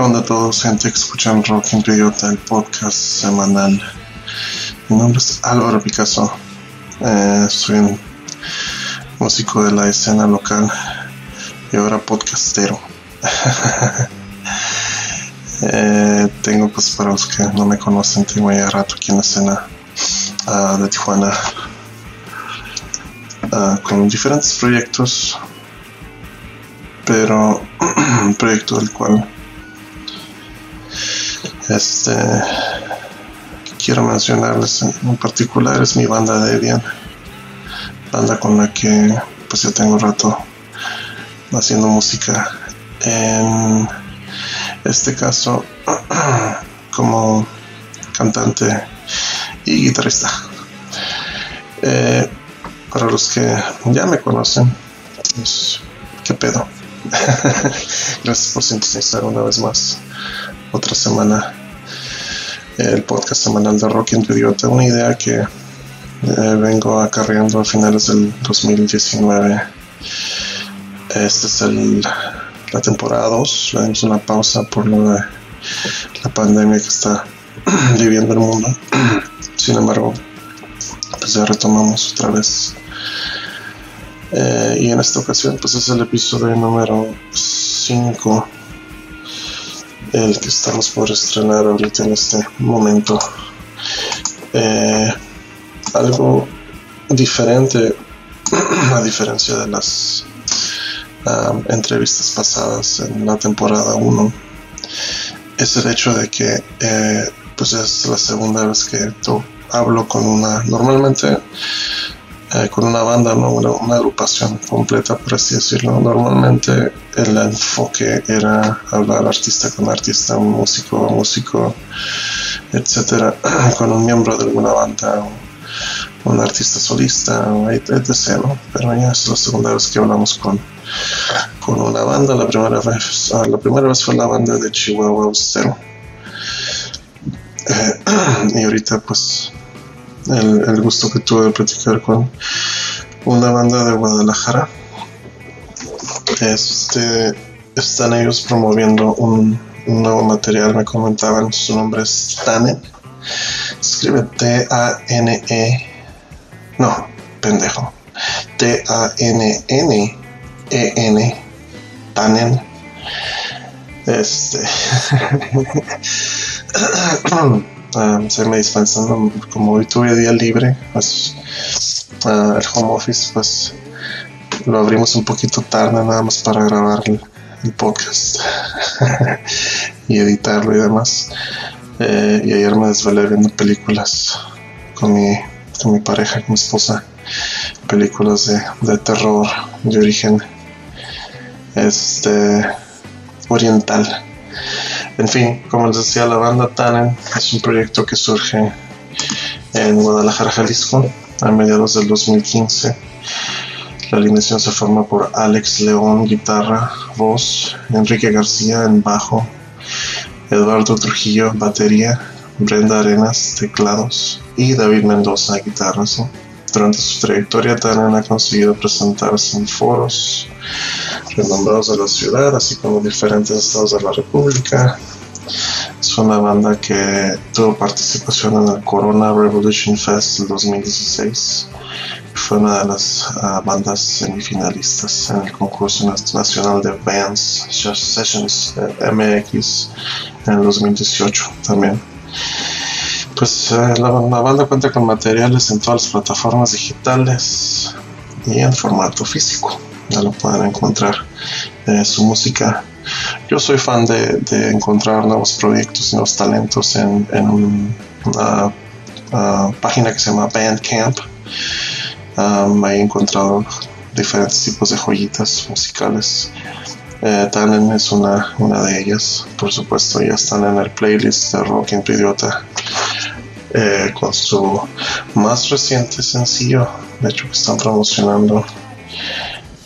¿Qué onda a todos, gente que escuchan Rock Idiota, el podcast semanal? Mi nombre es Álvaro Picasso. Eh, soy un músico de la escena local y ahora podcastero. Eh, tengo, pues, para los que no me conocen, tengo ya rato aquí en la escena ah, de Tijuana ah, con diferentes proyectos, pero un proyecto del cual este quiero mencionarles en particular es mi banda de Debian, banda con la que pues ya tengo rato haciendo música. En este caso como cantante y guitarrista. Eh, para los que ya me conocen, pues, ¿qué pedo? Gracias por sintonizar una vez más otra semana el podcast semanal de Rock en tu Idiota, una idea que eh, vengo acarreando a finales del 2019. Esta es el, la temporada 2, le dimos una pausa por lo de la pandemia que está viviendo el mundo. Sin embargo, pues ya retomamos otra vez. Eh, y en esta ocasión, pues es el episodio número 5 el que estamos por estrenar ahorita en este momento. Eh, algo diferente, a diferencia de las um, entrevistas pasadas en la temporada 1, es el hecho de que eh, pues es la segunda vez que hablo con una, normalmente eh, con una banda, ¿no? una, agrupación completa, por así decirlo. Normalmente el enfoque era hablar artista con artista, un músico a músico, etcétera, con un miembro de alguna banda, un artista solista, etc. Pero ya es la segunda vez que hablamos con, con una banda. La primera vez, ah, la primera vez fue la banda de Chihuahua Austero. Eh, y ahorita pues el, gusto que tuve de platicar con una banda de Guadalajara. Este, están ellos promoviendo un, nuevo material, me comentaban, su nombre es Tannen. Escribe T-A-N-E. No, pendejo. T-A-N-N-E-N. Tannen. Este. se me dispensando como hoy tuve día libre pues el home office pues lo abrimos un poquito tarde nada más para grabar el, podcast y editarlo y demás. Eh, y ayer me desvelé viendo películas con mi, con mi pareja con mi esposa. Películas de, de terror de origen este oriental en fin, como les decía, la banda Tannen es un proyecto que surge en Guadalajara, Jalisco, a mediados del 2015. La alineación se forma por Alex León, guitarra, voz, Enrique García en bajo, Eduardo Trujillo, batería, Brenda Arenas, teclados y David Mendoza, guitarras. Durante su trayectoria, Tannen ha conseguido presentarse en foros renombrados de la ciudad, así como diferentes estados de la República. Es una banda que tuvo participación en el Corona Revolution Fest del 2016. Fue una de las ah, bandas semifinalistas en el concurso nacional de Bands Sessions eh, MX en el 2018 también. Pues eh, la, banda cuenta con materiales en todas las plataformas digitales y en formato físico. Ya lo pueden encontrar eh, su música. Yo soy fan de, encontrar nuevos proyectos y nuevos talentos en, una página que se llama Bandcamp. Um, he encontrado diferentes tipos de joyitas musicales. Eh, es una, una de ellas, por supuesto, ya están en el playlist de Rock Idiota eh, con su más reciente sencillo, de hecho que están promocionando.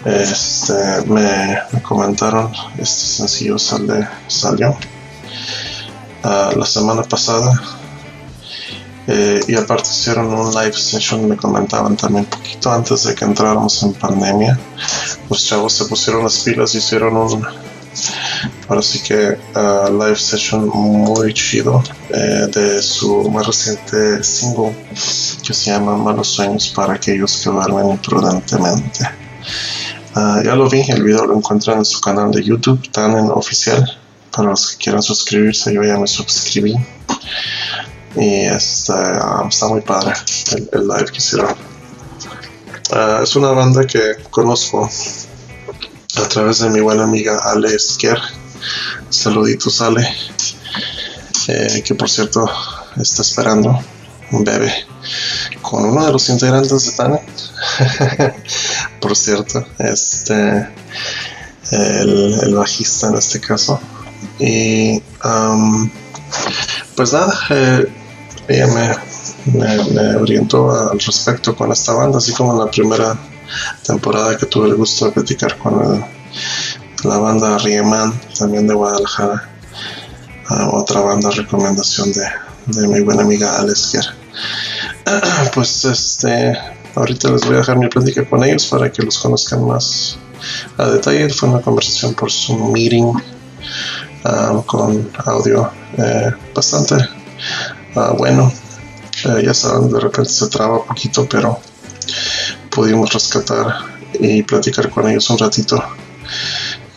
Este, me, comentaron, este sencillo sale, salió ah, la semana pasada eh, y aparte hicieron un live session, me comentaban también poquito antes de que entráramos en pandemia. Los chavos se pusieron las pilas y hicieron un ahora sí que uh, live session muy chido eh, de su más reciente single que se llama Malos Sueños para aquellos que duermen imprudentemente. Uh, ya lo vi, el video lo encuentran en su canal de YouTube, tan en oficial. Para los que quieran suscribirse, yo ya me suscribí. Y está, uh, está muy padre el, live que hicieron. Uh, es una banda que conozco a través de mi buena amiga Ale Esquer. Saluditos, Ale. Eh, que por cierto está esperando un bebé con uno de los integrantes de Tana. por cierto, este el, el, bajista en este caso. Y pues nada, eh, ella me, me, orientó al respecto con esta banda, así como en la primera temporada que tuve el gusto de platicar con la banda Riemann, también de Guadalajara. Uh, otra banda recomendación de, de mi buena amiga Alex pues este ahorita les voy a dejar mi plática con ellos para que los conozcan más a detalle. Fue una conversación por su meeting um, con audio eh, bastante uh, bueno. Eh, ya saben, de repente se traba un poquito, pero pudimos rescatar y platicar con ellos un ratito.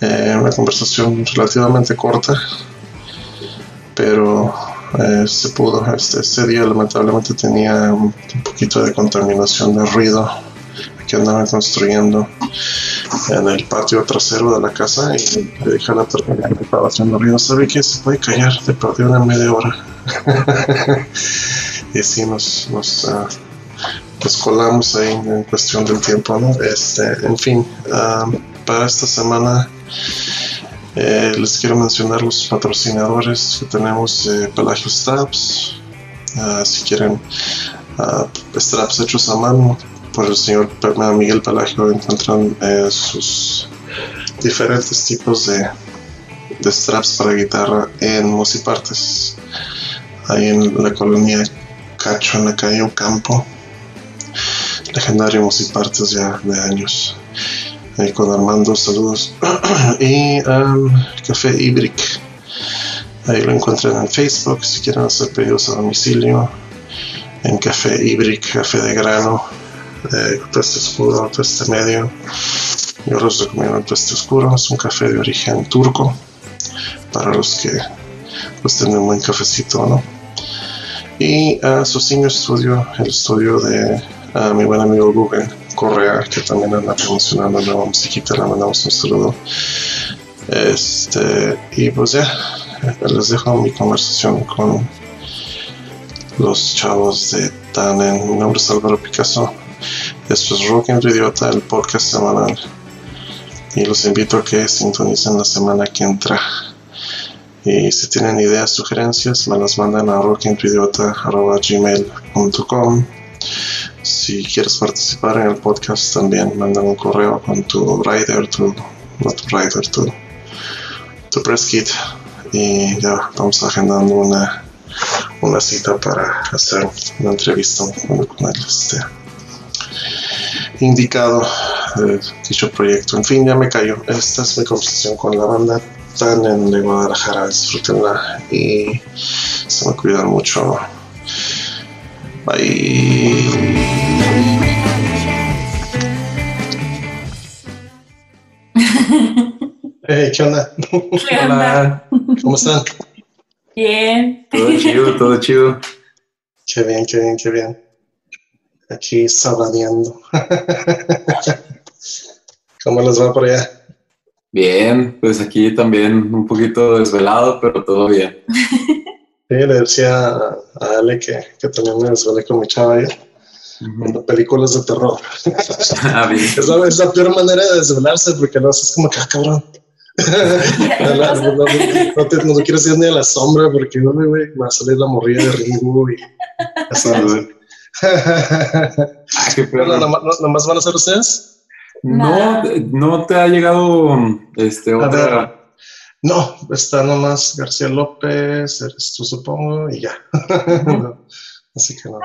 Eh, una conversación relativamente corta, pero eh, se pudo. Este, este, día lamentablemente tenía un, poquito de contaminación de ruido que andaban construyendo en el patio trasero de la casa y le dije a la que ruido, ¿sabe qué? Se puede callar, te perdí una media hora. y así nos, nos uh, colamos ahí en cuestión del tiempo, ¿no? Este, en fin, uh, para esta semana eh, les quiero mencionar los patrocinadores que tenemos de Pelagio Straps. Uh, si quieren straps hechos a mano por el señor Miguel Pelagio encuentran eh, sus diferentes tipos de, de straps para guitarra en Mosipartes, ahí en la colonia Cacho, en la calle Ocampo legendario Mosipartes ya de años. Ahí con Armando, saludos. y um, Café Ibrick. Ahí lo encuentran en Facebook si quieren hacer pedidos a domicilio. En Café Ibrick, café de grano, eh, tueste oscuro, tueste medio. Yo les recomiendo el tueste oscuro, es un café de origen turco para los que pues tienen un buen cafecito, ¿no? Y a uh, Studio, el estudio de a mi buen amigo Rubén Correa, que también anda promocionando nueva musiquita, le mandamos un saludo. Este, y pues ya, les dejo mi conversación con los chavos de Tannen. Mi nombre es Álvaro Picasso. Esto es Rock en Idiota, el podcast semanal. Y los invito a que sintonicen la semana que entra. Y si tienen ideas, sugerencias, me las mandan a rockentuidiota.gmail.com si quieres participar en el podcast, también manda un correo con tu rider, tu, no tu rider, tu, tu press kit y ya vamos agendando una, una cita para hacer una entrevista con, con el este, indicado de dicho proyecto. En fin, ya me cayó. Esta es mi conversación con la banda tan en Guadalajara. Disfrútenla y se me cuidan mucho. Bye. Hey, ¿qué onda? ¿Qué onda? ¿Cómo están? Bien. Todo chido, todo chido. Qué bien, qué bien, qué bien. Aquí sabadeando. ¿Cómo les va por allá? Bien, pues aquí también un poquito desvelado, pero todo bien. Sí, le decía a Ale que, que también me desvelé con mi chava yo. Viendo películas de terror. Ah, es, la, es la peor manera de desvelarse porque no es como que, ah, cabrón. no, no, no, no, te, no quieres ir ni a la sombra porque no, güey, va a salir la morrilla de Ringo y ya sabes. Bueno, ¿nomás, no- nomás van a ser ustedes? No, no te ha llegado este otra. No, está nomás García López, eres tú supongo, y ya. No, Así que no.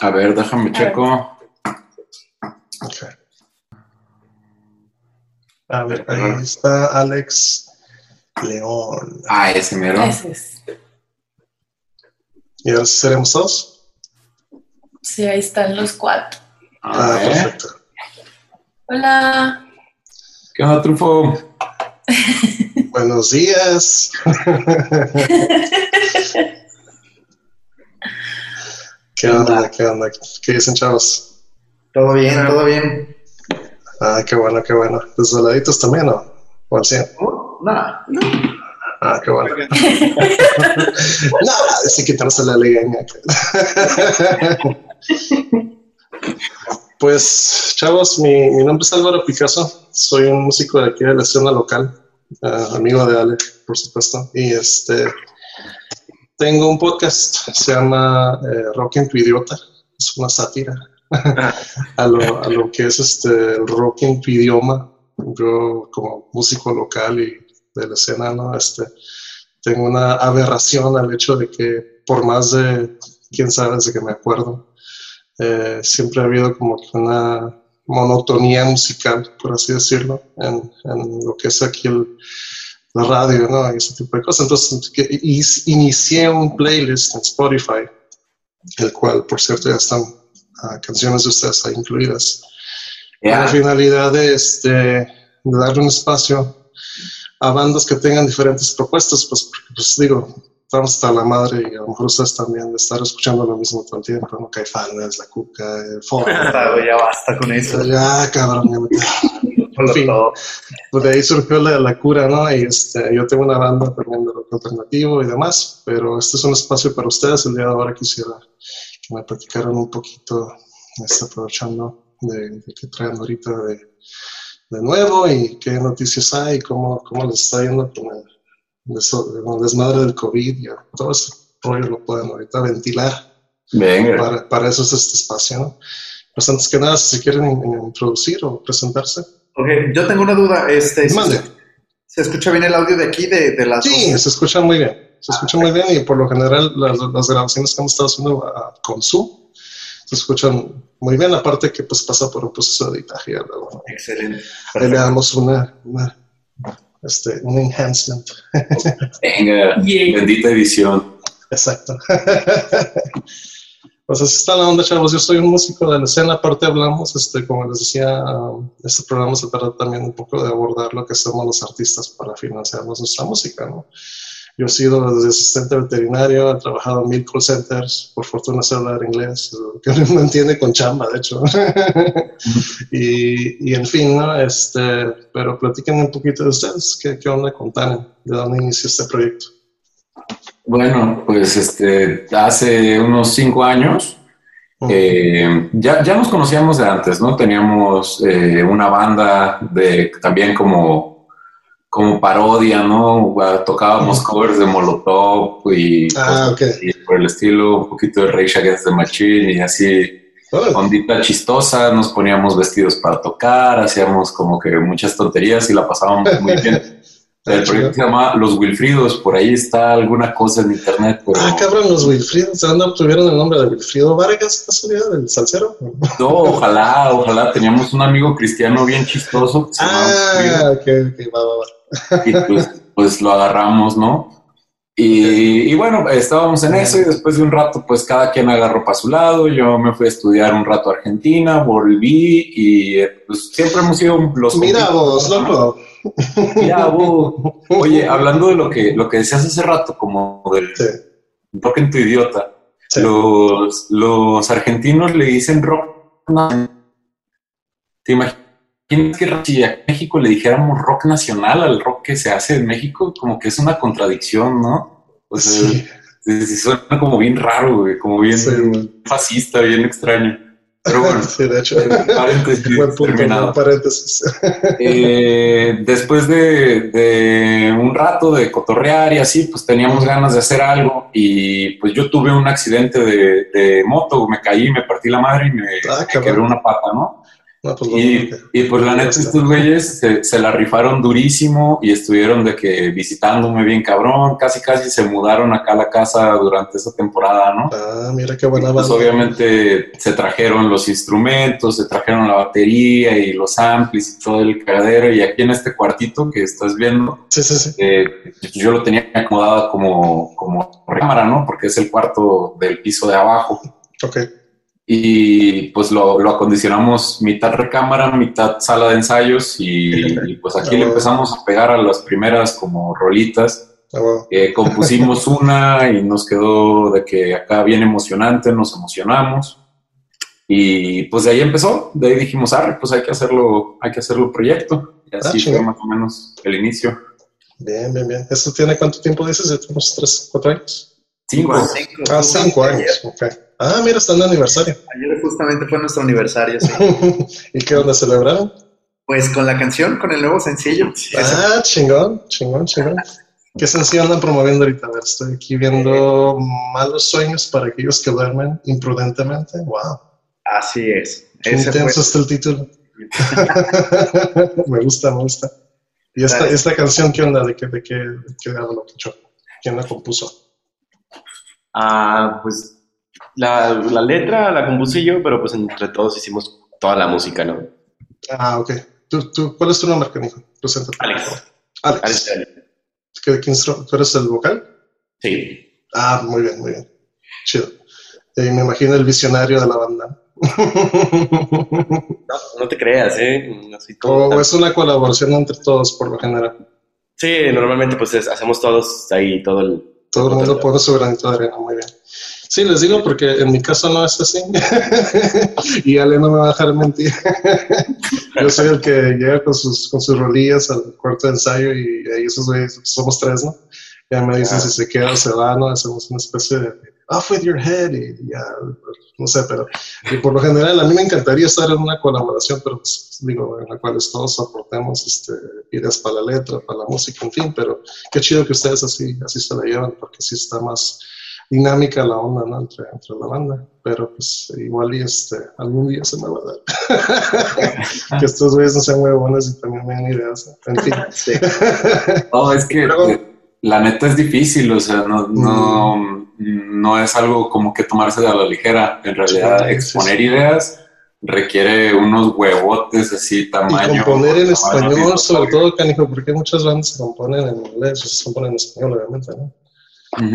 A ver, déjame checo. Ok. A ver, ahí está Alex. León. Ah, ese mero. Ese es. ¿Y ahora seremos dos? Sí, ahí están los cuatro. Ah, perfecto. Hola. ¿Qué onda, Trufo? Buenos días. ¿Qué onda? ¿Qué onda? ¿Qué dicen, chavos? Todo bien, todo bien. Ah, qué bueno, qué bueno. ¿Desveladitos también o o al 100? Uh, nada. Ah, qué bueno. no, sí quitarse la legaña. pues, chavos, mi, mi nombre es Álvaro Picasso. Soy un músico de aquí de la escena local, ah, amigo de Ale, por supuesto. Y este, tengo un podcast, se llama eh, Rock en tu idiota. Es una sátira a lo, a lo que es este el rock en tu idioma. Yo como músico local y de la escena, ¿no? Este, tengo una aberración al hecho de que por más de, quién sabe, desde que me acuerdo, eh, siempre ha habido como que una monotonía musical, por así decirlo, en, en lo que es aquí el, la radio, ¿no? Y ese tipo de cosas. Entonces, que, y- inicié un playlist en Spotify, el cual, por cierto, ya están ah, canciones de ustedes ahí incluidas con la finalidad de, este, de darle un espacio a bandas que tengan diferentes propuestas, pues, pues digo, estamos hasta la madre y a lo mejor ustedes también de estar escuchando lo mismo todo el tiempo, ¿no? Caifanes, La Cuca, el Foro. Güey, ya basta con eso. ya, cabrón, Con fin. pues de ahí surgió la, la cura, ¿no? Y este, yo tengo una banda también de rock alternativo y demás, pero este es un espacio para ustedes. El día de ahora quisiera que me platicaran un poquito, este, aprovechando de, de qué traen ahorita de, de nuevo y qué noticias hay, cómo, cómo les está yendo con el, el desmadre del COVID y todo ese rollo lo pueden ahorita ventilar. Venga. Para, para eso es este espacio, ¿no? Pues antes que nada, si quieren in- introducir o presentarse. Ok, yo tengo una duda. Este, ¿se, Mande. se escucha bien el audio de aquí, de, de las Sí, voces? se escucha muy bien. Se escucha muy bien y por lo general las, las grabaciones que hemos estado haciendo ah, con Zoom se escuchan muy bien, aparte que pues pasa por un proceso de editaje. Excelente. Ahí le damos una, una, este, un enhancement. Venga. Yay. Bendita edición. Exacto. Pues así está la onda, chavos. Yo soy un músico de la escena. Aparte hablamos, este, como les decía, um, este programa se trata también un poco de abordar lo que hacemos los artistas para financiarnos nuestra música, ¿no? Yo he sido desde asistente veterinario, he trabajado en mil call centers, por fortuna sé hablar inglés, que no entiende con chamba, de hecho. y, y en fin, ¿no? Este, pero platíquenme un poquito de ustedes, ¿qué, qué onda con? ¿De dónde inició este proyecto? Bueno, pues este, hace unos cinco años eh, ya, ya nos conocíamos de antes, ¿no? Teníamos eh, una banda de también como, como parodia, ¿no? Ah, Tocábamos covers de Molotov y, Ah, cosas ok. así por el estilo, un poquito de Rage Against the Machine y así, Órale. ondita chistosa, nos poníamos vestidos para tocar, hacíamos como que muchas tonterías y la pasábamos muy bien. El proyecto se llama Los Wilfridos, por ahí está alguna cosa en internet, pero Ah, cabrón, los Wilfridos, ¿de dónde obtuvieron el nombre de Wilfrido Vargas, casualidad, del salsero? no, ojalá, ojalá, teníamos un amigo cristiano bien chistoso. que se. Ah, ok, ok, va, va, va. Y pues, pues lo agarramos, ¿no? Y, y bueno, estábamos en eso y después de un rato, pues cada quien agarró para su lado. Yo me fui a estudiar un rato a Argentina, volví y pues siempre hemos sido los... Mira vos, loco. Mira vos. Oye, hablando de lo que, lo que decías hace rato, como del Sí, rock en tu idiota, sí. los, los argentinos le dicen rock. ¿Te imaginas que si a México le dijéramos rock nacional al rock que se hace en México? Como que es una contradicción, ¿no? O sea, Sí, sí, sí suena como bien raro, güey, como bien sí, fascista, bien extraño. Pero bueno, de hecho. paréntesis Buen punto, terminado. paréntesis. Eh, después de, de un rato de cotorrear y así, pues teníamos ganas de hacer algo y pues yo tuve un accidente de, de moto, me caí, me partí la madre y me, Ah, me quebré una pata, ¿no? No, pues Y, pues la neta, estos güeyes se, se la rifaron durísimo y estuvieron de que visitándome bien cabrón, casi casi se mudaron acá a la casa durante esa temporada, ¿no? Ah, mira qué buena Pues obviamente se trajeron los instrumentos, se trajeron la batería y los amplis y todo el cagadero. Y aquí en este cuartito que estás viendo, Sí, sí, sí. eh, yo lo tenía acomodado como, como recámara, ¿no? Porque es el cuarto del piso de abajo. Ok. Y pues lo, lo acondicionamos mitad recámara, mitad sala de ensayos y, y, pues aquí le empezamos a pegar a las primeras como rolitas. Ah. Eh, compusimos una y nos quedó de que acá bien emocionante, nos emocionamos. Y pues de ahí empezó, de ahí dijimos, arre, pues hay que hacerlo, hay que hacerlo proyecto. Y así Ah, fue más o menos el inicio. Bien, bien, bien. ¿Esto tiene cuánto tiempo dices? ¿Ya tenemos tres, cuatro años? Cinco. Ah, cinco años. Ok. Ah, mira, está en el aniversario. Ayer justamente fue nuestro aniversario, sí. ¿Y qué onda celebraron? Pues con la canción, con el nuevo sencillo. Ah, chingón, chingón, chingón. ¿Qué sencillo andan promoviendo ahorita? A ver, estoy aquí viendo malos sueños para aquellos que duermen imprudentemente. Wow. Así es. Qué Ese fue- intenso está el título. me gusta, me gusta. ¿Y esta, esta canción qué onda? ¿De qué, de qué, de qué habla, Picho? ¿Quién la compuso? Ah, pues la, la letra la compuse yo, pero pues entre todos hicimos toda la música, ¿no? Ah, ok. ¿Tú, tú, ¿Cuál es tu nombre, canijo? Preséntate. Alex. Alex. Alex, Alex. ¿Qué- qué instru- ¿Tú eres el vocal? Sí. Ah, muy bien, muy bien. Chido. Y me imagino el visionario de la banda. No, no te creas, ¿eh? O tan- es una colaboración entre todos, por lo general. Sí, normalmente pues es- hacemos todos ahí todo el... Todo el mundo pone su granito de arena, muy bien. Sí, les digo porque en mi caso no es así. y Ale no me va a dejar mentir. Yo soy el que llega con sus, con sus rolillas al cuarto de ensayo y ahí esos güeyes, somos tres, ¿no? Ya me dicen Ah. si se queda o se va, ¿no? Hacemos una especie de off with your head y ya, no sé, pero y por lo general a mí me encantaría estar en una colaboración, pero pues, digo, en la cual todos aportemos este, ideas para la letra, para la música, en fin, pero qué chido que ustedes así, así se la llevan, porque sí está más dinámica la onda, ¿no? Entre, entre la banda, pero pues igual y este, algún día se me va a dar. que estos güeyes no sean huevones y también me den ideas, ¿no? en fin. Sí. No, es que la neta es difícil, o sea, no, no, no es algo como que tomarse a la ligera. En realidad, Sí, exponer sí. ideas requiere unos huevotes así, Y tamaño. componer en español, sobre todo, canijo, porque muchas bandas se componen en inglés, o se componen en español, obviamente, ¿no?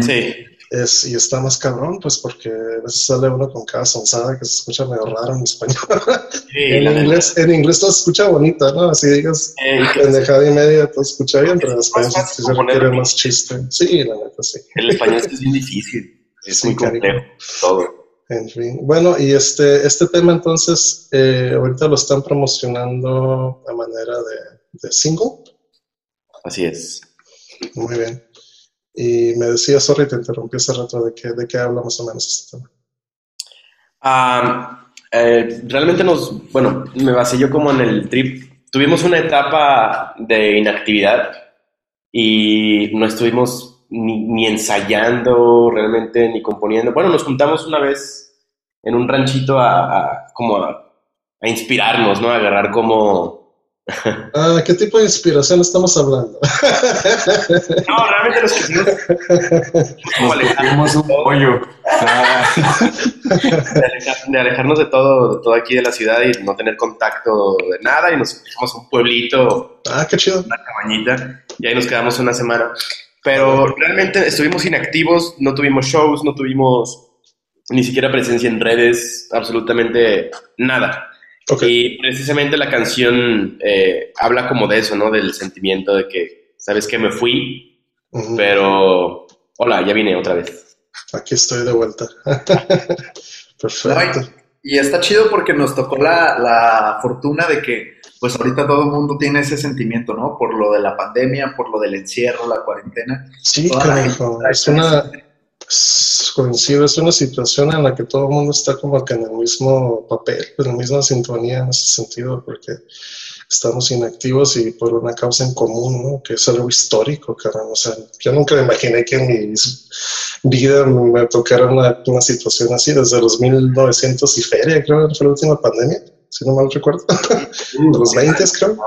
Sí. Es, y está más cabrón, pues, porque a veces sale uno con cada sonzada que se escucha medio raro en español. Sí, en, inglés, en inglés todo se escucha bonito, ¿no? Así digas, pendejada y media, todo se escucha bien, pero en Es español se requiere más chiste. Sí, la neta, sí. el español es bien difícil. Es Sí, muy complejo todo. En fin. Bueno, y este, este tema entonces, eh, ahorita lo están promocionando a manera de, de single. Así es. Muy bien. Y me decía, sorry, te interrumpí hace rato, ¿de qué, de qué habla más o menos este tema? Ah, eh, realmente nos, bueno, me basé yo como en el trip. Tuvimos una etapa de inactividad y no estuvimos ni, ensayando realmente ni componiendo. Bueno, nos juntamos una vez en un ranchito a, a- como a, a inspirarnos, ¿no? A agarrar como... Ah, ¿qué tipo de inspiración estamos hablando? No, realmente nos quisimos como Nos un pollo. Ah, de, alejar- de alejarnos de todo, de todo aquí de la ciudad y no tener contacto de nada y nos fuimos a un pueblito ah, qué chido. una cabañita y ahí nos quedamos una semana. Pero realmente estuvimos inactivos, no tuvimos shows, no tuvimos ni siquiera presencia en redes, absolutamente nada. Y precisamente la canción eh, habla como de eso, ¿no? Del sentimiento de que, ¿sabes que Me fui, pero hola, ya vine otra vez. Aquí estoy de vuelta. Perfecto. Y está chido porque nos tocó la, la fortuna de que, pues ahorita todo el mundo tiene ese sentimiento, ¿no? Por lo de la pandemia, por lo del encierro, la cuarentena. Sí, carajo. Es una, ese- coincido, es una situación en la que todo el mundo está como que en el mismo papel, en la misma sintonía en ese sentido, porque estamos inactivos y por una causa en común, ¿no? Que es algo histórico, caramba. O sea, yo nunca imaginé que en mi vida me tocara una, una situación así desde los 1900 y feria, creo que fue la última pandemia. Si no mal recuerdo. de los 20, creo.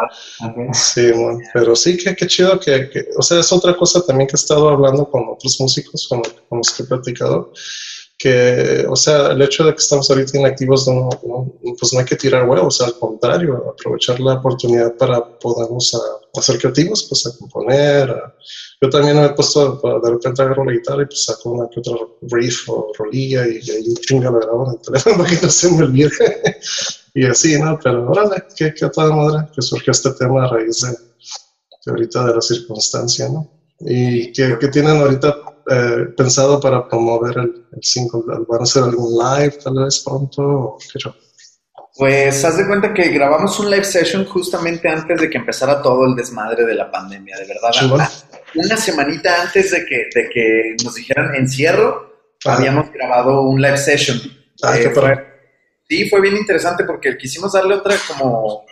Sí, bueno, pero sí, que, qué chido que, que, o sea, es otra cosa también que he estado hablando con otros músicos con, con los que he platicado que, o sea, el hecho de que estamos ahorita inactivos, no, no, pues no hay que tirar huevos, al contrario, aprovechar la oportunidad para podernos a, a ser creativos, pues a componer. A, yo también me he puesto, de repente agarro la guitarra y pues saco una que otra riff o rolilla y, y ahí chinga la grabo en el teléfono para que no se me olvide. Y así, ¿no? Pero órale, que a toda madre que surgió este tema a raíz de, de ahorita de la circunstancia, ¿no? Y que, que tienen ahorita eh, pensado para promover el, el single? ¿Van a hacer algún live tal vez pronto? ¿O qué yo? Pues haz de cuenta que grabamos un live session justamente antes de que empezara todo el desmadre de la pandemia, de verdad. Bueno. Una semanita antes de que, de que nos dijeran encierro, Ah. habíamos grabado un live session. Ah, Eh, qué fue-. Sí, fue bien interesante porque quisimos darle otra como,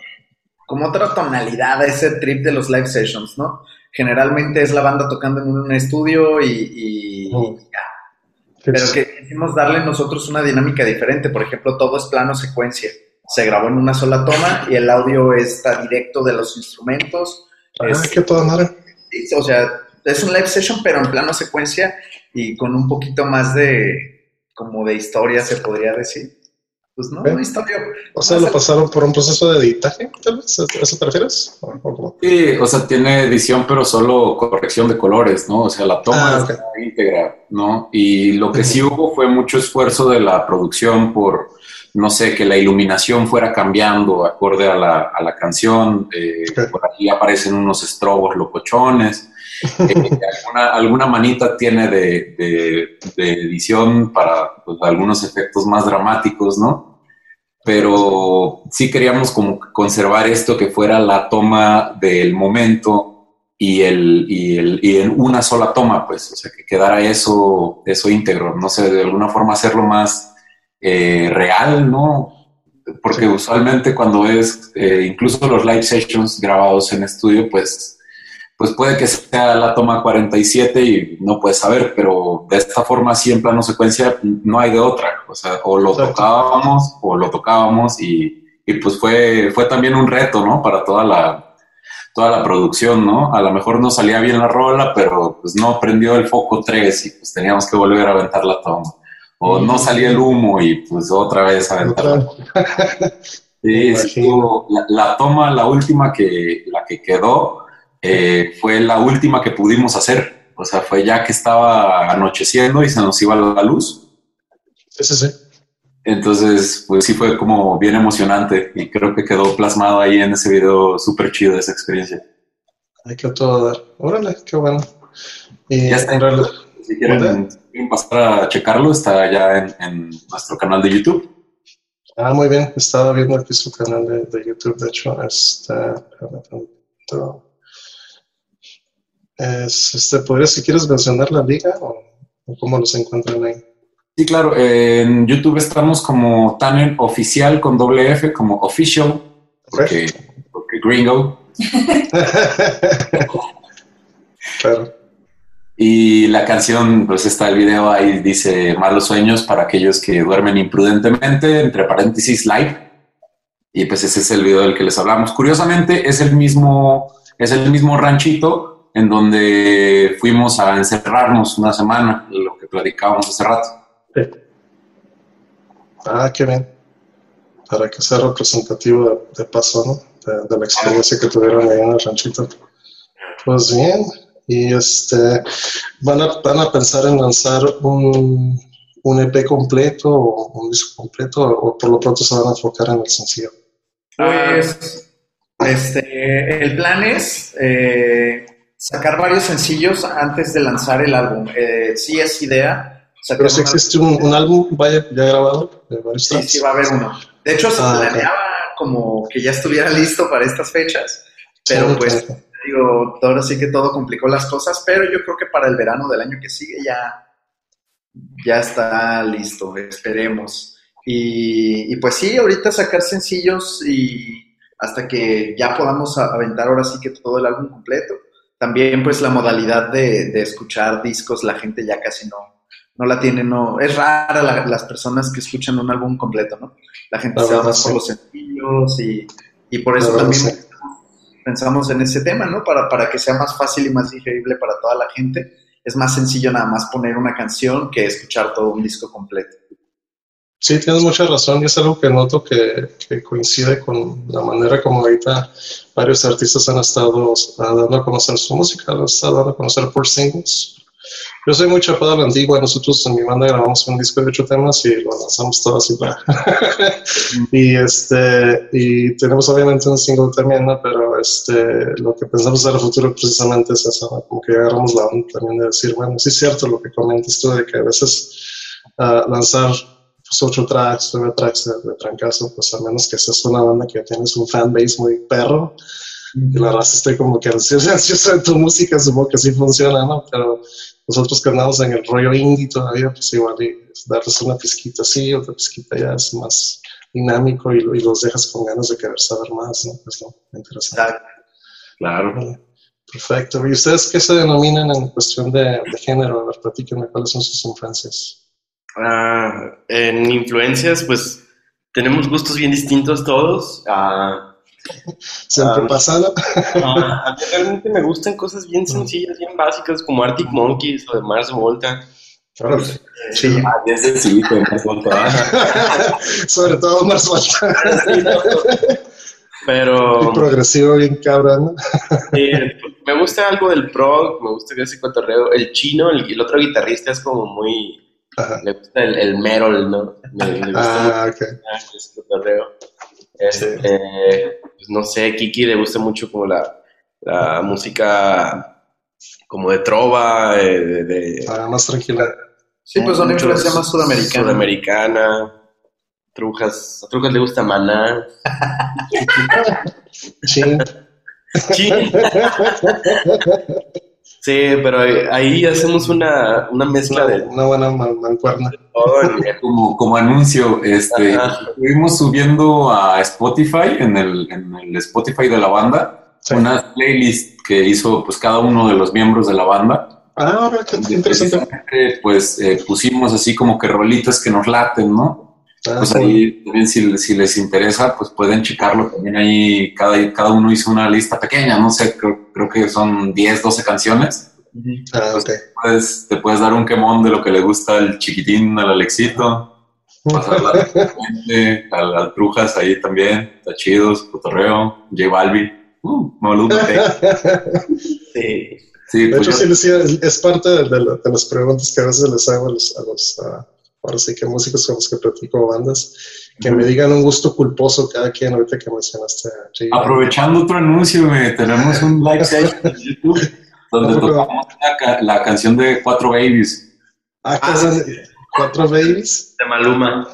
como otra tonalidad a ese trip de los live sessions, ¿no? Generalmente es la banda tocando en un estudio y, y- y ya, pero que quisimos darle nosotros una dinámica diferente. Por ejemplo, todo es plano secuencia. Se grabó en una sola toma y el audio está directo de los instrumentos. Ah, Es- qué toda madre. o sea, es un live session, pero en plano secuencia y con un poquito más de, como de historia, se podría decir. Pues no, Ok. no historia. O sea, lo pasaron por un proceso de editaje, tal vez. ¿A eso te refieres? ¿O-? Sí, o sea, tiene edición, pero solo corrección de colores, ¿no? O sea, la toma Ah, íntegra, ¿no? Y lo que sí hubo fue mucho esfuerzo de la producción por, no sé, que la iluminación fuera cambiando acorde a la, a la canción. eh. Por aquí aparecen unos estrobos locochones. Eh, alguna, alguna manita tiene de, de- de edición para pues, algunos efectos más dramáticos, ¿no? Pero sí queríamos como conservar esto que fuera la toma del momento y, el, y, el, y en una sola toma, pues, o sea, que quedara eso, eso íntegro, no sé, de alguna forma hacerlo más eh, real, ¿no? Porque Sí. usualmente cuando es, eh, incluso los live sessions grabados en estudio, pues pues puede que sea la toma 47 y no puedes saber, pero de esta forma así en plano secuencia no hay de otra, o sea, o lo Exacto. tocábamos o lo tocábamos y, y pues fue, fue también un reto, ¿no? Para toda la, toda la producción, ¿no? A lo mejor no salía bien la rola, pero pues no prendió el foco 3 y pues teníamos que volver a aventar la toma. O no salía el humo y pues otra vez aventar la Otra- Sí, la, la toma, la última que, la que quedó, eh, fue la última que pudimos hacer. O sea, fue ya que estaba anocheciendo y se nos iba la luz. Sí. Entonces, pues sí fue como bien emocionante y creo que quedó plasmado ahí en ese video súper chido esa experiencia. Hay que todo dar. Órale, qué bueno. Y Ya está. en realidad- Si quieren, quieren pasar a checarlo, está ya en, en nuestro canal de YouTube. Ah, muy bien. Estaba viendo aquí su canal de, de YouTube. De hecho, está. Es, este, ¿Podrías, si quieres, mencionar la liga o, o cómo los encuentran ahí? Sí, claro, en YouTube estamos como Tannen Oficial con doble F, como Official, porque, porque gringo. claro. Y la canción, pues está el video ahí, dice Malos sueños para aquellos que duermen imprudentemente, entre paréntesis, live. Y pues ese es el video del que les hablamos. Curiosamente, es el mismo, es el mismo ranchito en donde fuimos a encerrarnos una semana, lo que platicábamos hace rato. Sí. Ah, qué bien. Para que sea representativo de, de paso, ¿no? De, de la experiencia que tuvieron ahí en el ranchito. Pues bien. Y este, ¿van a, van a pensar en lanzar un, un EP completo o un disco completo o por lo pronto se van a enfocar en el sencillo? Pues, este, el plan es eh, sacar varios sencillos antes de lanzar el álbum. Eh, sí es idea. Pero si existe un, un álbum vaya, ya grabado de varios Sí, tracks. sí va a haber uno. De hecho, se Ah, planeaba como que ya estuviera listo para estas fechas, pero Sí, pues. Digo, ahora sí que todo complicó las cosas, pero yo creo que para el verano del año que sigue ya, ya está listo, esperemos. Y, y pues sí, ahorita sacar sencillos y hasta que ya podamos aventar ahora sí que todo el álbum completo. También pues la modalidad de, de escuchar discos, la gente ya casi no, no la tienen, no, es rara la- las personas que escuchan un álbum completo, ¿no? La gente La se va más por los sencillos y, y por eso también. Pensamos en ese tema, ¿no? Para, para que sea más fácil y más digerible para toda la gente. Es más sencillo nada más poner una canción que escuchar todo un disco completo. Sí, tienes mucha razón y es algo que noto que, coincide con la manera como ahorita varios artistas han estado ah, dando a conocer su música, han estado dando a conocer por singles. Yo soy muy chapado a la antigua, nosotros en mi banda grabamos un disco de ocho temas y lo lanzamos todo así. y este y tenemos obviamente un single también, ¿no? Pero este lo que pensamos en el futuro precisamente es eso, ¿no? como que agarramos la onda también de decir, bueno, sí es cierto lo que comentas tú de que a veces ah, lanzar pues, ocho tracks, nueve tracks de, de trancazo, pues a menos que seas una banda que tienes un fanbase muy perro, y la raza esté como que ansiosa, ansiosa de tu música, supongo que sí funciona, ¿no? Pero nosotros que andamos en el rollo indie todavía, pues igual darles una pizquita así, otra pizquita ya es más dinámico y, y los dejas con ganas de querer saber más, ¿no? Es lo interesante. Claro. Vale. Perfecto. ¿Y ustedes qué se denominan en cuestión de, de género? A ver, platíquenme cuáles son sus influencias. Ah, en influencias, pues tenemos gustos bien distintos todos. Ah, Siempre Ah, ah, a mí realmente me gustan cosas bien sencillas, bien básicas, como Arctic Monkeys o de Mars Volta. Órale. Sí. Ah, más volta. Sobre todo Mars Volta. Pero Y progresivo bien cabrón. eh, me gusta algo del prog, me gusta ese cotorreo. El chino, el, el otro guitarrista es como muy... Ajá. Le gusta el, el metal, ¿no? Gusta Ah, ok. ese cotorreo. Este, pues no sé, Kiki le gusta mucho como la, la música como de trova, eh, de, de- Ah, más tranquila. Sí, pues son mucho influencia más sudamericana. Sudamericana. Trujas, a Trujas le gusta Maná. Sí. Sí. Sí, pero ahí hacemos una, una mezcla de Una buena man- mancuerna. Como, como anuncio, este, Ajá. estuvimos subiendo a Spotify, en el, en el Spotify de la banda, Sí. una playlist que hizo pues cada uno de los miembros de la banda. Ah, ahora qué interesante. Pues eh, pusimos así como que rolitas que nos laten, ¿no? Ah, Pues ahí también si, si les interesa, pues pueden checarlo. También ahí cada, cada uno hizo una lista pequeña, no sé, creo, creo que son 10, 12 canciones. Ah, ok. Puedes, te puedes dar un quemón de lo que le gusta al chiquitín, al Alexito, pasarla al, al, al Trujas ahí también, está chido, su cotorreo, J Balvin, uh, Sí. Sí, De pues hecho, yo- sí, iba- es parte de, de la- de las preguntas que a veces les hago a los, a los ah, ahora sí que músicos con los que platico bandas, que me digan un gusto culposo cada quien, ahorita que mencionaste J aprovechando otro anuncio, güey, tenemos un live session en YouTube donde tocamos la, la canción de Cuatro Babies. Ah, ¿qué son? Cuatro babies. De Maluma.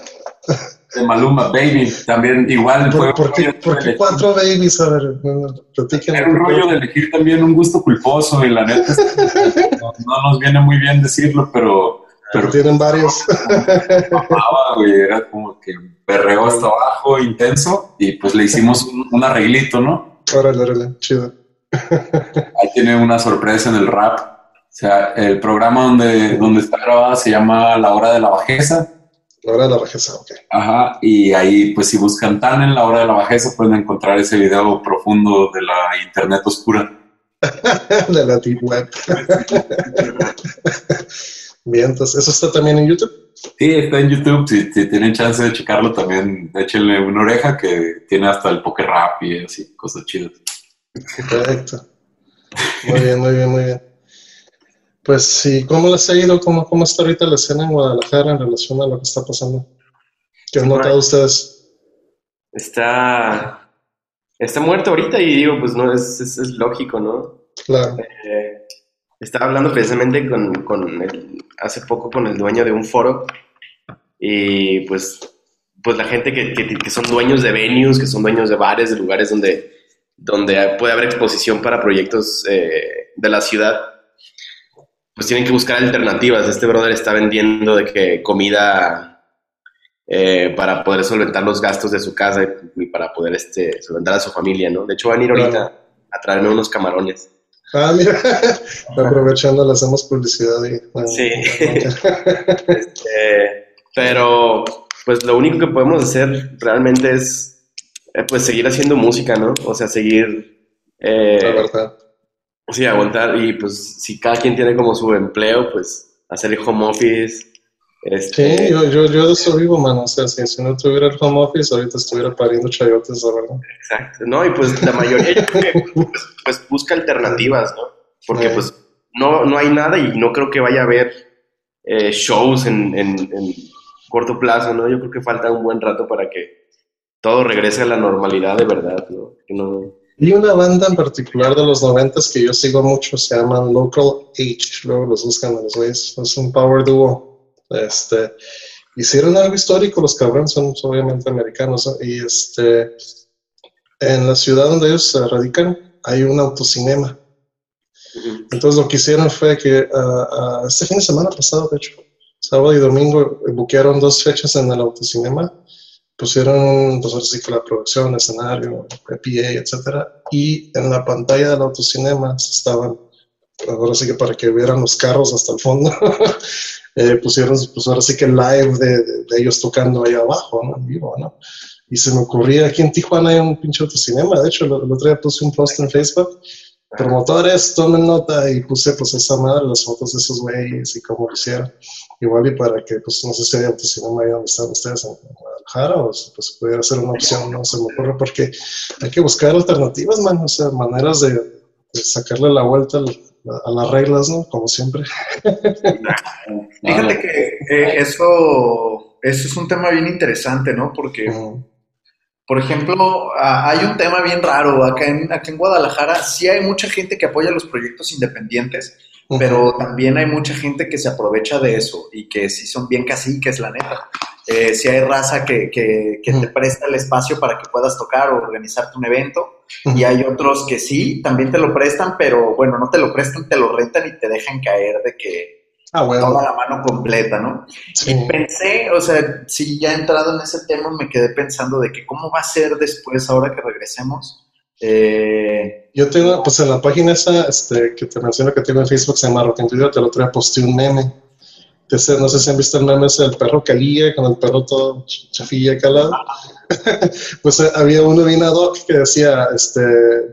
de Maluma, Baby, también igual fue ¿Por, por qué, cuatro babies? A ver, no, no, platíquenme. Era un rollo de elegir también un gusto culposo y la neta es que no, no nos viene muy bien decirlo, pero, pero Tienen varios. mamaba, güey, era como que perreo hasta abajo, intenso, y pues le hicimos un, un arreglito, ¿no? órale, órale, chido. Ahí tiene una sorpresa en el rap. O sea, el programa donde, donde está grabada se llama La Hora de la Bajeza. La hora de la bajeza, ok. Ajá, y ahí, pues si buscan tan en La Hora de la Bajeza, pueden encontrar ese video profundo de la internet oscura. de la Deep Web. Bien, entonces, ¿eso está también en YouTube? Sí, está en YouTube. Si, si tienen chance de checarlo, también échenle una oreja que tiene hasta el poker rap y así, cosas chidas. Perfecto. Muy bien, muy bien, muy bien. Pues sí, ¿cómo les ha ido? ¿Cómo, ¿Cómo está ahorita la escena en Guadalajara en relación a lo que está pasando? ¿Qué han notado ustedes? Está, está muerto ahorita y digo, pues no, es, es, es lógico, ¿no? Claro. Eh, estaba hablando precisamente con, con el, hace poco con el dueño de un foro y pues, pues la gente que, que, que son dueños de venues, que son dueños de bares, de lugares donde, donde puede haber exposición para proyectos eh, de la ciudad, pues tienen que buscar alternativas. Este brother está vendiendo de que comida eh, para poder solventar los gastos de su casa y, para poder este, solventar a su familia, ¿no? De hecho, van a ir ahorita a traerme unos camarones. Ah, mira, aprovechando, le hacemos publicidad. Y, sí. Este, pero, pues lo único que podemos hacer realmente es, eh, pues, seguir haciendo música, ¿no? O sea, seguir... Eh, La verdad. Sí, aguantar. Y, pues, si cada quien tiene como su empleo, pues, hacer el home office. Este, Sí, yo, yo, yo de eso vivo, mano. O sea, si, si no tuviera el home office, ahorita estuviera pariendo chayotes, la verdad. Exacto, ¿no? Y pues la mayoría yo creo que, pues, pues, busca alternativas, ¿no? Porque Sí. pues no, no hay nada y no creo que vaya a haber eh, shows en, en- en corto plazo, ¿no? Yo creo que falta un buen rato para que todo regrese a la normalidad de verdad, ¿no? Que no- Y una banda en particular de los noventas que yo sigo mucho se llaman Local H. Luego los buscan los güeyes. Es un power duo. Este, hicieron algo histórico, los cabrones son obviamente americanos. ¿no? Y este, en la ciudad donde ellos se radican hay un autocinema. Entonces lo que hicieron fue que ah, ah, este fin de semana pasado, de hecho, sábado y domingo, eh, buquearon dos fechas en el autocinema. Pusieron, pues ahora sí que la producción, escenario, PA, etcétera. Y en la pantalla del autocinema estaban, ahora sí que para que vieran los carros hasta el fondo, eh, pusieron, pues ahora sí que live de, de- de ellos tocando ahí abajo, ¿no? En vivo, ¿no? Y se me ocurría, aquí en Tijuana hay un pinche autocinema. De hecho, el, otro día puse un post en Facebook promotores, tomen nota y puse pues esa madre, las fotos de esos güeyes y cómo lo hicieron. Igual y para que, pues no sé si hay autocinema ahí donde están ustedes en Guadalajara o pues pudiera ser una opción, no se me ocurre porque hay que buscar alternativas, man, o sea, maneras de, de sacarle la vuelta al- a, las reglas, ¿no? Como siempre. Fíjate que eh, eso, eso es un tema bien interesante, ¿no? Porque, por ejemplo, hay un tema bien raro. Acá en, acá en Guadalajara sí hay mucha gente que apoya los proyectos independientes, Pero también hay mucha gente que se aprovecha de eso y que sí son bien caciques, la neta. Eh, sí hay raza que, que, que te presta el espacio para que puedas tocar o organizarte un evento y hay otros que sí, también te lo prestan, pero bueno, no te lo prestan, te lo rentan y te dejan caer de que Ah, bueno. toda la mano completa, ¿no? Sí. Y pensé, o sea, sí, ya entrado en ese tema, me quedé pensando de que cómo va a ser después, ahora que regresemos. Eh, Yo tengo, pues en la página esa este, que te menciono que tengo en Facebook, se llama Video, te lo otro día posté un meme. Ese, no sé si han visto el meme ese del perro que liga con el perro todo ch- chafilla acá al lado. pues eh, había uno bien ad hoc que decía este,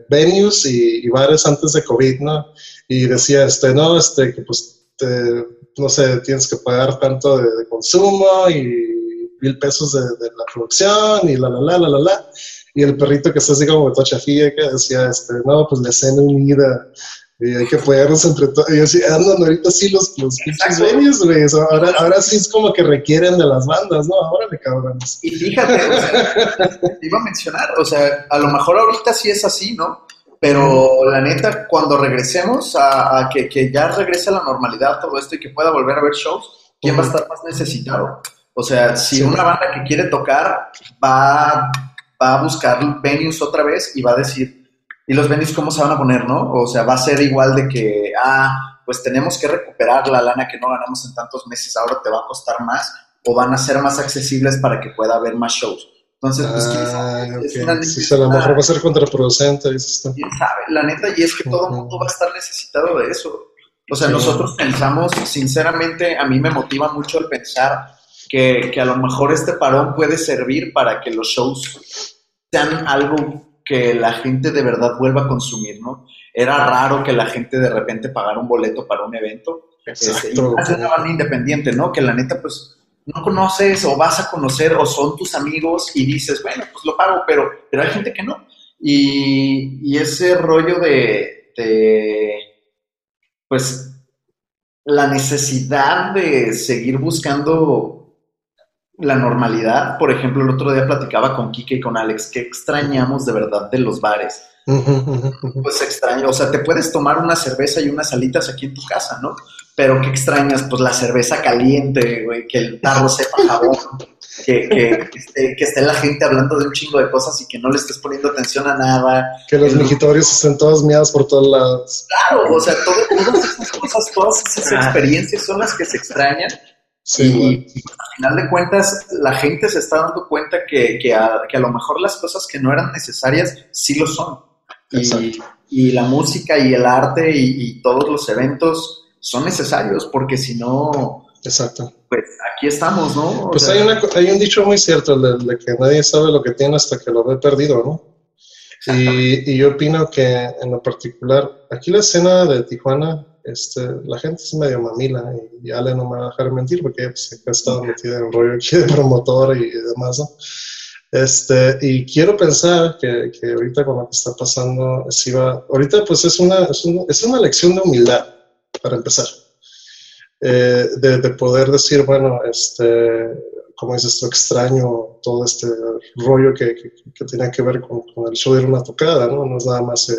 venues y, y bares antes de COVID, ¿no? Y decía, este, no, este, que pues, te- no sé, tienes que pagar tanto de, de consumo y mil pesos de, de la producción y la, la, la, la, la, la. Y el perrito que está así como toda chafilla que decía, este, no, pues la escena unida y hay que apoyarnos entre todos. Y yo así, andan ahorita sí los, los pinches venues, güey. Ahora, ahora sí es como que requieren de las bandas, ¿no? Ahora le cabrones. y fíjate, o sea, te iba a mencionar, o sea, a lo mejor ahorita sí es así, ¿no? Pero la neta, cuando regresemos a, a que, que ya regrese a la normalidad todo esto y que pueda volver a ver shows, ¿quién va a estar más necesitado? O sea, si Sí. una banda que quiere tocar va, va a buscar venues otra vez y va a decir, ¿y los venues cómo se van a poner, no? O sea, va a ser igual de que, ah, pues tenemos que recuperar la lana que no ganamos en tantos meses, ahora te va a costar más, o van a ser más accesibles para que pueda haber más shows. Entonces, pues, Ah, es una- Sí, a lo mejor va a ser contraproducente. tú. quién sabe, la neta, y es que todo el mundo va a estar necesitado de eso. O sea, Sí. nosotros pensamos, sinceramente, a mí me motiva mucho el pensar que, que a lo mejor este parón puede servir para que los shows sean algo que la gente de verdad vuelva a consumir, ¿no? Era raro que la gente de repente pagara un boleto para un evento. este, y Exacto. de una banda independiente, ¿no? Que la neta, pues, no conoces o vas a conocer o son tus amigos y dices, bueno, pues lo pago, pero, pero hay gente que no. Y, y ese rollo de, de, pues, la necesidad de seguir buscando la normalidad. Por ejemplo, el otro día platicaba con Kike y con Alex, que extrañamos de verdad de los bares. Pues extraño, o sea, te puedes tomar una cerveza y unas alitas aquí en tu casa, ¿no? Pero ¿qué extrañas? Pues la cerveza caliente, güey, que el tarro sepa jabón, que, que, que esté, que esté la gente hablando de un chingo de cosas y que no le estés poniendo atención a nada. Que los El- mijitorios estén todos miados por todos lados. Claro, o sea, todo- todas esas cosas, todas esas experiencias son las que se extrañan Sí, y, y al final de cuentas la gente se está dando cuenta que, que, a, que a lo mejor las cosas que no eran necesarias sí lo son. Y, y la música y el arte y, todos los eventos son necesarios porque si no, Exacto. pues aquí estamos, ¿no? O Pues sea, hay, una, hay un dicho muy cierto, el de, de que nadie sabe lo que tiene hasta que lo ve perdido, ¿no? Y, y yo opino que en lo particular, aquí la escena de Tijuana, este, la gente es medio mamila y Ale no me va a dejar mentir porque pues, ha estado metida en rollo aquí de promotor y, demás, ¿no? Este, y quiero pensar que, que ahorita con lo que está pasando, sí va, ahorita pues es una, es una, es una lección de humildad, para empezar. Eh, de, de poder decir, bueno, este, como dices tú, extraño todo este rollo que, que, que tenía que ver con, el show de una tocada, ¿no? No es nada más el,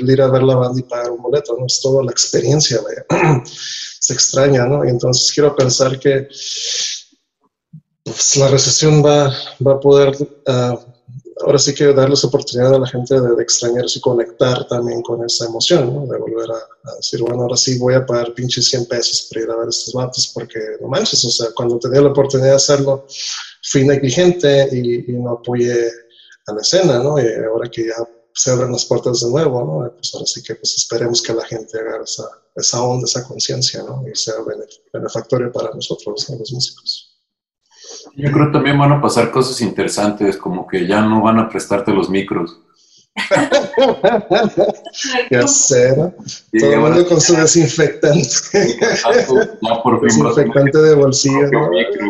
el, ir a ver la banda y pagar un boleto, ¿no? Es toda la experiencia. Se extraña, ¿no? Y entonces quiero pensar que pues, la recesión va, va a poder, uh, ahora sí que darles oportunidad a la gente de, de, extrañarse y conectar también con esa emoción, ¿no? De volver a, decir, bueno, ahora sí voy a pagar pinches 100 pesos para ir a ver estos vatos, porque no manches, o sea, cuando tenía la oportunidad de hacerlo, fui negligente y, y no apoyé a la escena, ¿no? Y ahora que ya se abren las puertas de nuevo, ¿no? Pues ahora sí que pues esperemos que la gente haga esa, esa onda, esa conciencia, ¿no? Y sea benefactorio para nosotros, ¿no? los músicos. Yo creo que también van a pasar cosas interesantes, como que ya no van a prestarte los micros. ya sé, ¿no? Todo el mundo con su desinfectante. ya por fin desinfectante de bolsillo, ¿no? Micro,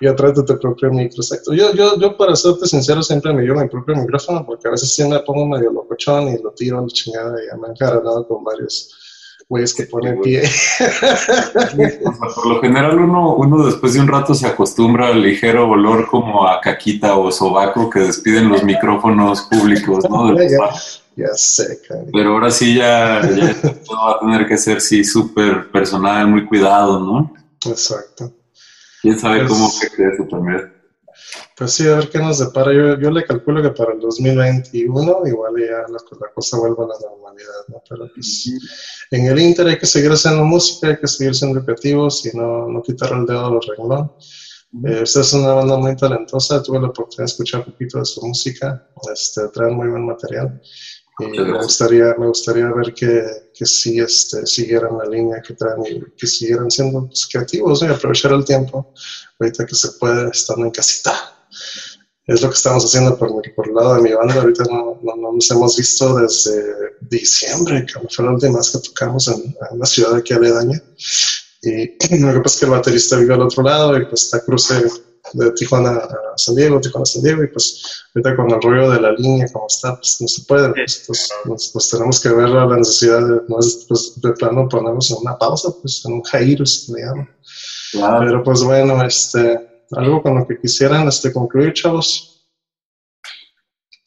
y tráete tu propio micro, exacto. Yo, yo, yo, para serte sincero, siempre me llevo mi propio micrófono, porque a veces sí me pongo medio locochón y lo tiro a la chingada y ya me he encaranado con varios güeyes que ponen pie. Por lo general uno, uno después de un rato se acostumbra al ligero olor como a caquita o sobaco que despiden los micrófonos públicos, ¿no? ya, ya sé, cariño. Pero ahora sí ya, ya va a tener que ser sí súper personal, muy cuidado, ¿no? Exacto. ¿Quién sabe pues, cómo afecta eso también? Pues sí, a ver qué nos depara. Yo, yo le calculo que para el 2021 igual ya la, la cosa vuelva a la normalidad, ¿no? Pero pues en el Inter hay que seguir haciendo música, hay que seguir siendo creativos y no, no quitar el dedo del renglón. Eh, usted es una banda muy talentosa, tuve la oportunidad de escuchar un poquito de su música, este, traen muy buen material. Y me gustaría, me gustaría ver que, que sí este, siguieran la línea que traen y que siguieran siendo pues, creativos y aprovechar el tiempo ahorita que se puede estando en casita. Es lo que estamos haciendo por, por el lado de mi banda. Ahorita no, no, no nos hemos visto desde diciembre, que fue la última vez que tocamos en, en una ciudad aquí aledaña. Y lo que pasa es que el baterista vive al otro lado y pues está cruce de Tijuana a San Diego, Tijuana a San Diego, y pues ahorita con el rollo de la línea como está, pues no se puede, pues, pues, pues, pues tenemos que ver la necesidad de, pues, de plano ponernos en una pausa, pues en un hiatus, le llaman. Claro. Pero pues bueno, este, algo con lo que quisieran este, concluir, chavos.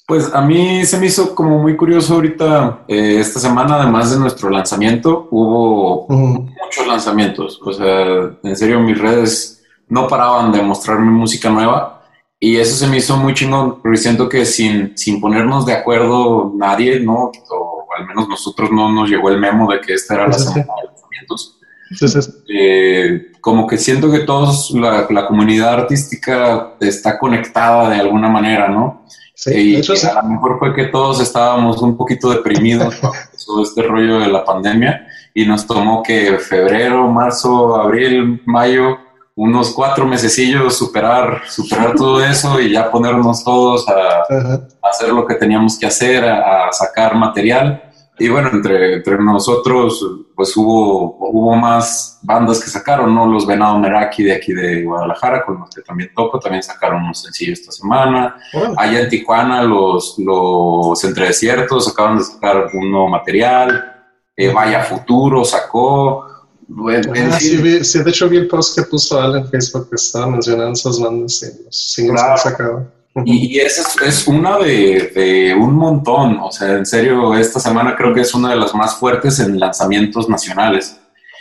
Pues a mí se me hizo como muy curioso ahorita, eh, esta semana, además de nuestro lanzamiento, hubo uh -huh. muchos lanzamientos. O sea, en serio, mis redes no paraban de mostrarme música nueva y eso se me hizo muy chingón, porque siento que sin, sin ponernos de acuerdo nadie, ¿no? O al menos nosotros no nos llegó el memo de que esta era la sí. semana de lanzamientos. Entonces, Eh, como que siento que todos, la, la comunidad artística está conectada de alguna manera, ¿no? sí, y hecho, sí. a lo mejor fue que todos estábamos un poquito deprimidos con todo este rollo de la pandemia y nos tomó que febrero, marzo, abril, mayo, unos cuatro mesecillos superar, superar todo eso y ya ponernos todos a, a hacer lo que teníamos que hacer, a, a sacar material. Y bueno, entre, entre nosotros, pues hubo, hubo más bandas que sacaron, ¿no? Los Venado Meraki de aquí de Guadalajara, con los que también toco, también sacaron un sencillo esta semana. Bueno, Allá en Tijuana, los, los Entre Desiertos acaban de sacar un nuevo material. Eh, Vaya Futuro sacó. Ah, sí, vi- sí, de hecho vi el post que puso Alan en Facebook que estaba mencionando esas bandas y los singles Claro. que han sacado. Y, y esa es, es una de, de un montón. O sea, en serio, esta semana creo que es una de las más fuertes en lanzamientos nacionales.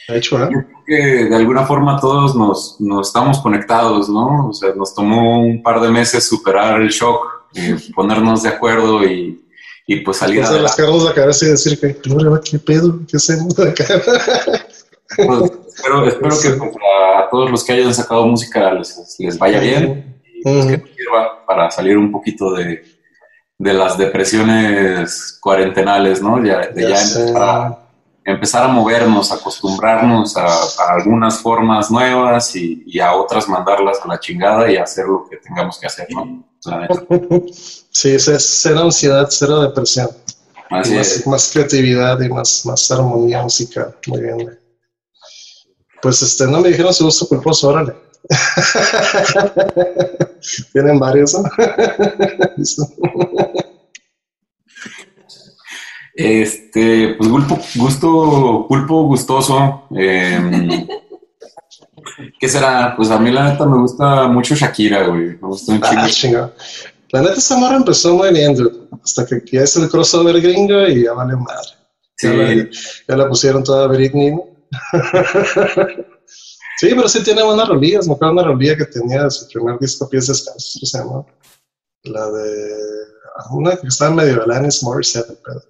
De hecho, ¿eh? Yo creo que de alguna forma todos nos, nos estamos conectados, ¿no? O sea, nos tomó un par de meses superar el shock, eh, ponernos de acuerdo y, y pues salir Entonces, las adelante. carros la cabeza y decir que, "Gloria, ¿qué pedo? ¿Qué hacemos acá? Pues, espero espero que pues, a todos los que hayan sacado música les, les vaya bien y pues, que nos sirva para salir un poquito de, de las depresiones cuarentenales, ¿no? Ya, de Ya ya empezar, a, empezar a movernos, acostumbrarnos a, a algunas formas nuevas y, y a otras mandarlas a la chingada y hacer lo que tengamos que hacer, ¿no? La neta. Sí, es es cero ansiedad, cero depresión. Así más, es. más creatividad y más, más armonía musical. Muy bien. Pues este, no me dijeron su gusto culposo, órale. Tienen varios, ¿no? Listo. Este, pues gulpo, gusto, pulpo gustoso. eh, ¿Qué será? Pues a mí la neta me gusta mucho Shakira, güey. Me gusta un. Ah, chingo. La neta, esa morra empezó muy bien, dude. Hasta que ya es el crossover gringo y ya vale madre. Ya, Sí. la, ya la pusieron toda Britney, ¿no? sí, pero sí tiene buenas rolillas. Me acuerdo de una rolilla que tenía de su primer disco, Pies Descalzos, ¿cómo se llama? La de... Una que estaba medio Alanis Morissette, pero...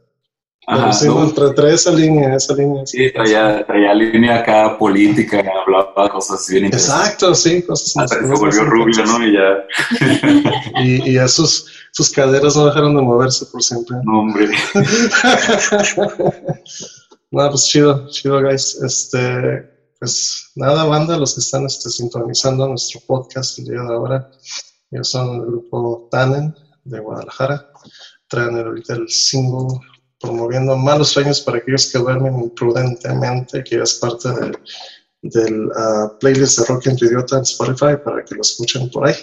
Ajá, sí, ¿no? no, tra- trae esa línea, esa línea. Sí, traía, traía línea acá política, hablaba de cosas bien interesantes. Exacto, sí, cosas Hasta que se volvió rubio. ¿no? Y ya, Y, y ya sus, sus caderas no dejaron de moverse por siempre. no, hombre. no, pues chido, chido, guys. Este, pues nada, banda, los que están este, sintonizando nuestro podcast el día de ahora. Ellos son el grupo Tannen de Guadalajara. Traen ahorita el single promoviendo malos sueños para aquellos que duermen imprudentemente, que es parte del, del ah, playlist de Rock en tu Idiota en Spotify para que lo escuchen por ahí.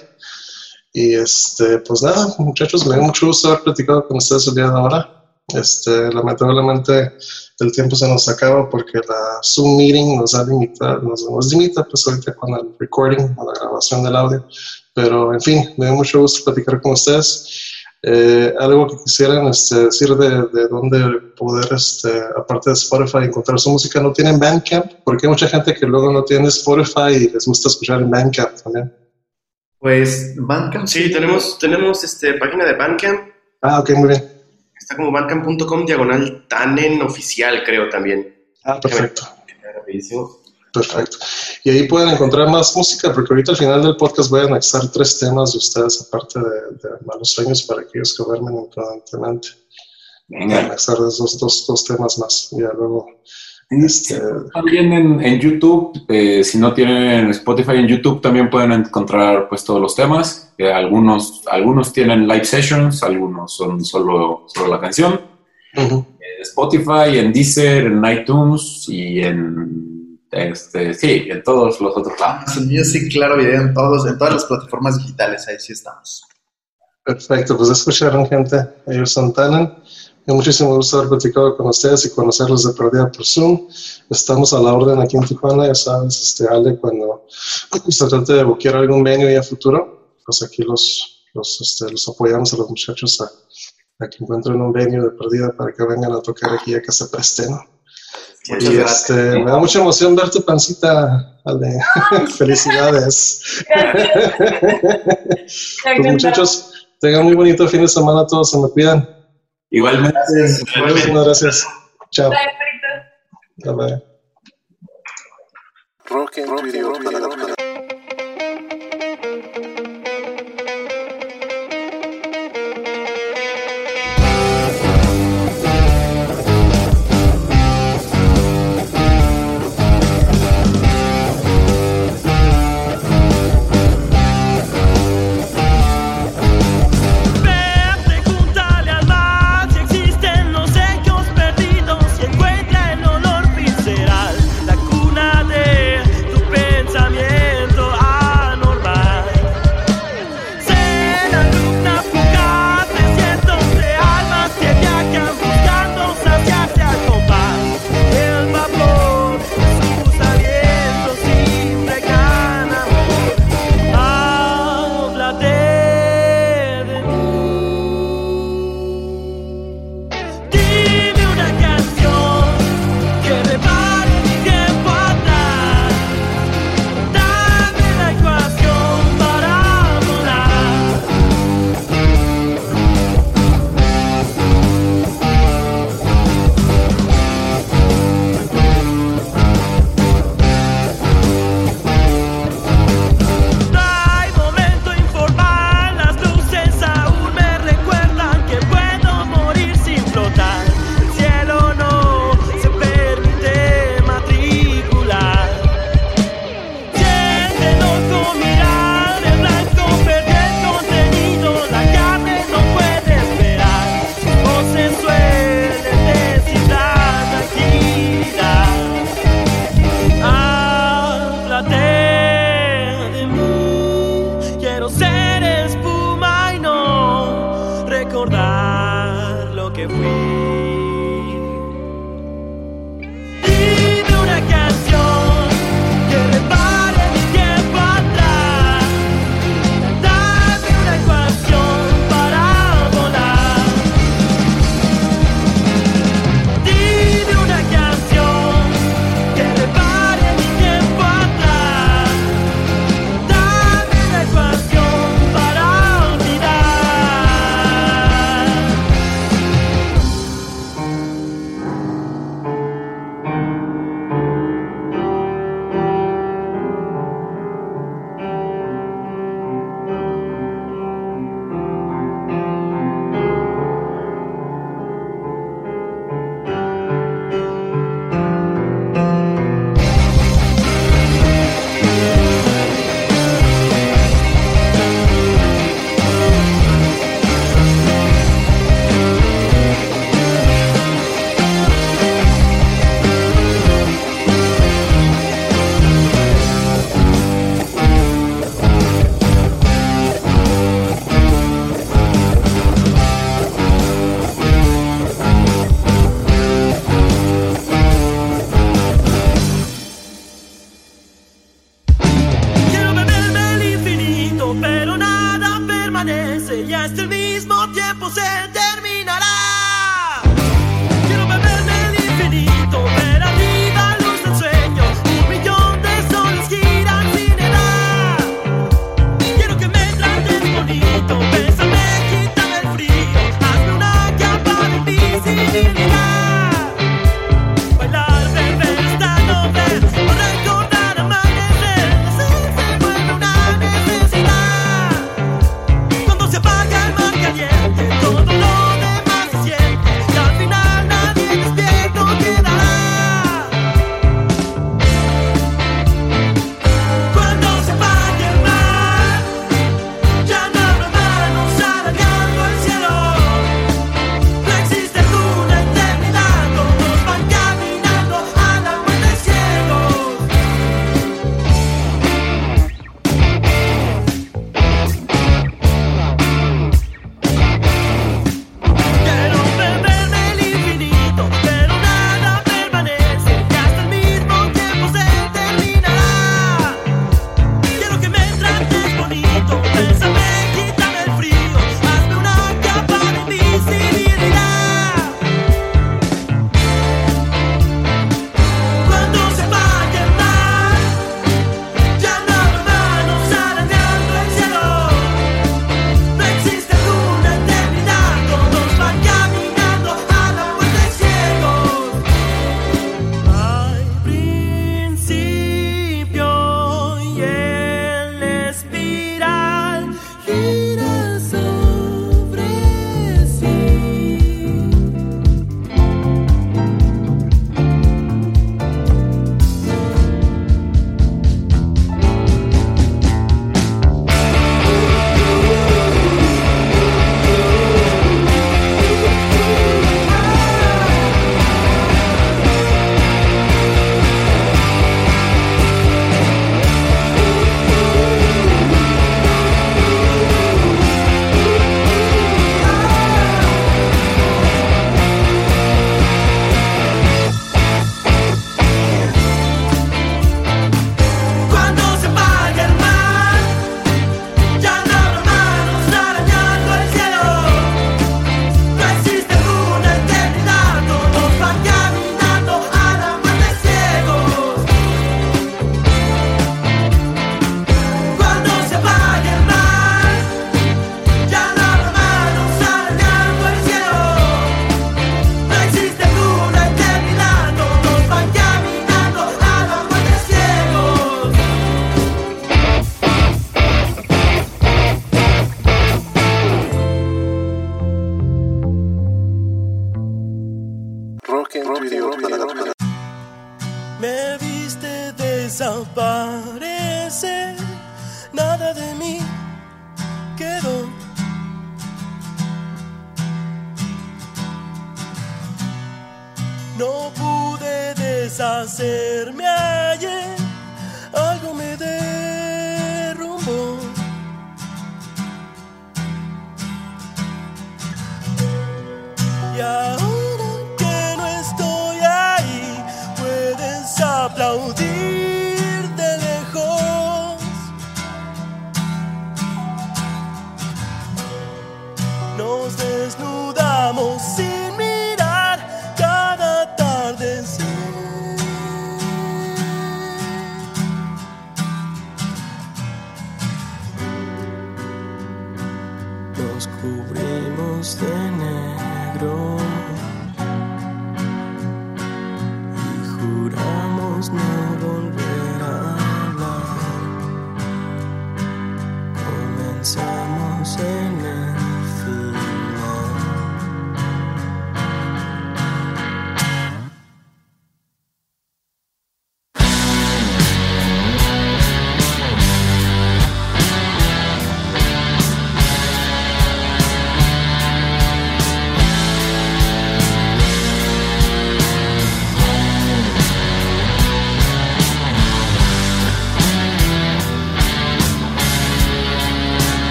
Y este, pues nada, muchachos, me dio mucho gusto haber platicado con ustedes el día de ahora. Este, lamentablemente el tiempo se nos acaba porque la Zoom meeting nos da limita, nos, nos limita pues ahorita con el recording, con la grabación del audio. Pero en fin, me dio mucho gusto platicar con ustedes. Eh, algo que quisieran este, decir de, de dónde poder, este, aparte de Spotify, encontrar su música, ¿no tienen Bandcamp? Porque hay mucha gente que luego no tiene Spotify y les gusta escuchar en Bandcamp también. Pues Bandcamp. Sí, tenemos, tenemos este, página de Bandcamp. Ah, ok, muy bien. Está como bandcamp.com diagonal Tannen oficial, creo también. Ah, perfecto. Rapidísimo. Perfecto. Y ahí pueden encontrar más música, porque ahorita al final del podcast voy a anexar tres temas de ustedes, aparte de, de Malos Sueños, para aquellos que duermen imprudentemente. Voy a Venga. anexar dos, dos, dos temas más. Y ya luego. Este, También en, en YouTube, eh, si no tienen Spotify en YouTube, también pueden encontrar pues todos los temas. Eh, algunos, algunos tienen live sessions, algunos son solo, solo la canción. En Spotify, en Deezer, en iTunes y en este, sí, en todos los otros lados. Music, claro, video en todos, en todas las plataformas digitales, ahí sí estamos. Perfecto, pues escucharon gente, ellos son Tannen. Muchísimo gusto haber platicado con ustedes y conocerlos de perdida por Zoom. Estamos a la orden aquí en Tijuana, ya sabes, este, Ale, cuando se trate de buquear algún venue y a futuro, pues aquí los, los, este, los apoyamos a los muchachos a, a que encuentren un venue de perdida para que vengan a tocar aquí ya que se preste, ¿no? Muchas Y gracias. este, me da mucha emoción ver tu pancita, Ale. Felicidades. Pues muchachos, tengan muy bonito fin de semana todos, se me cuidan. Igualmente, Muchas gracias. Chao. Bye. Rock en tu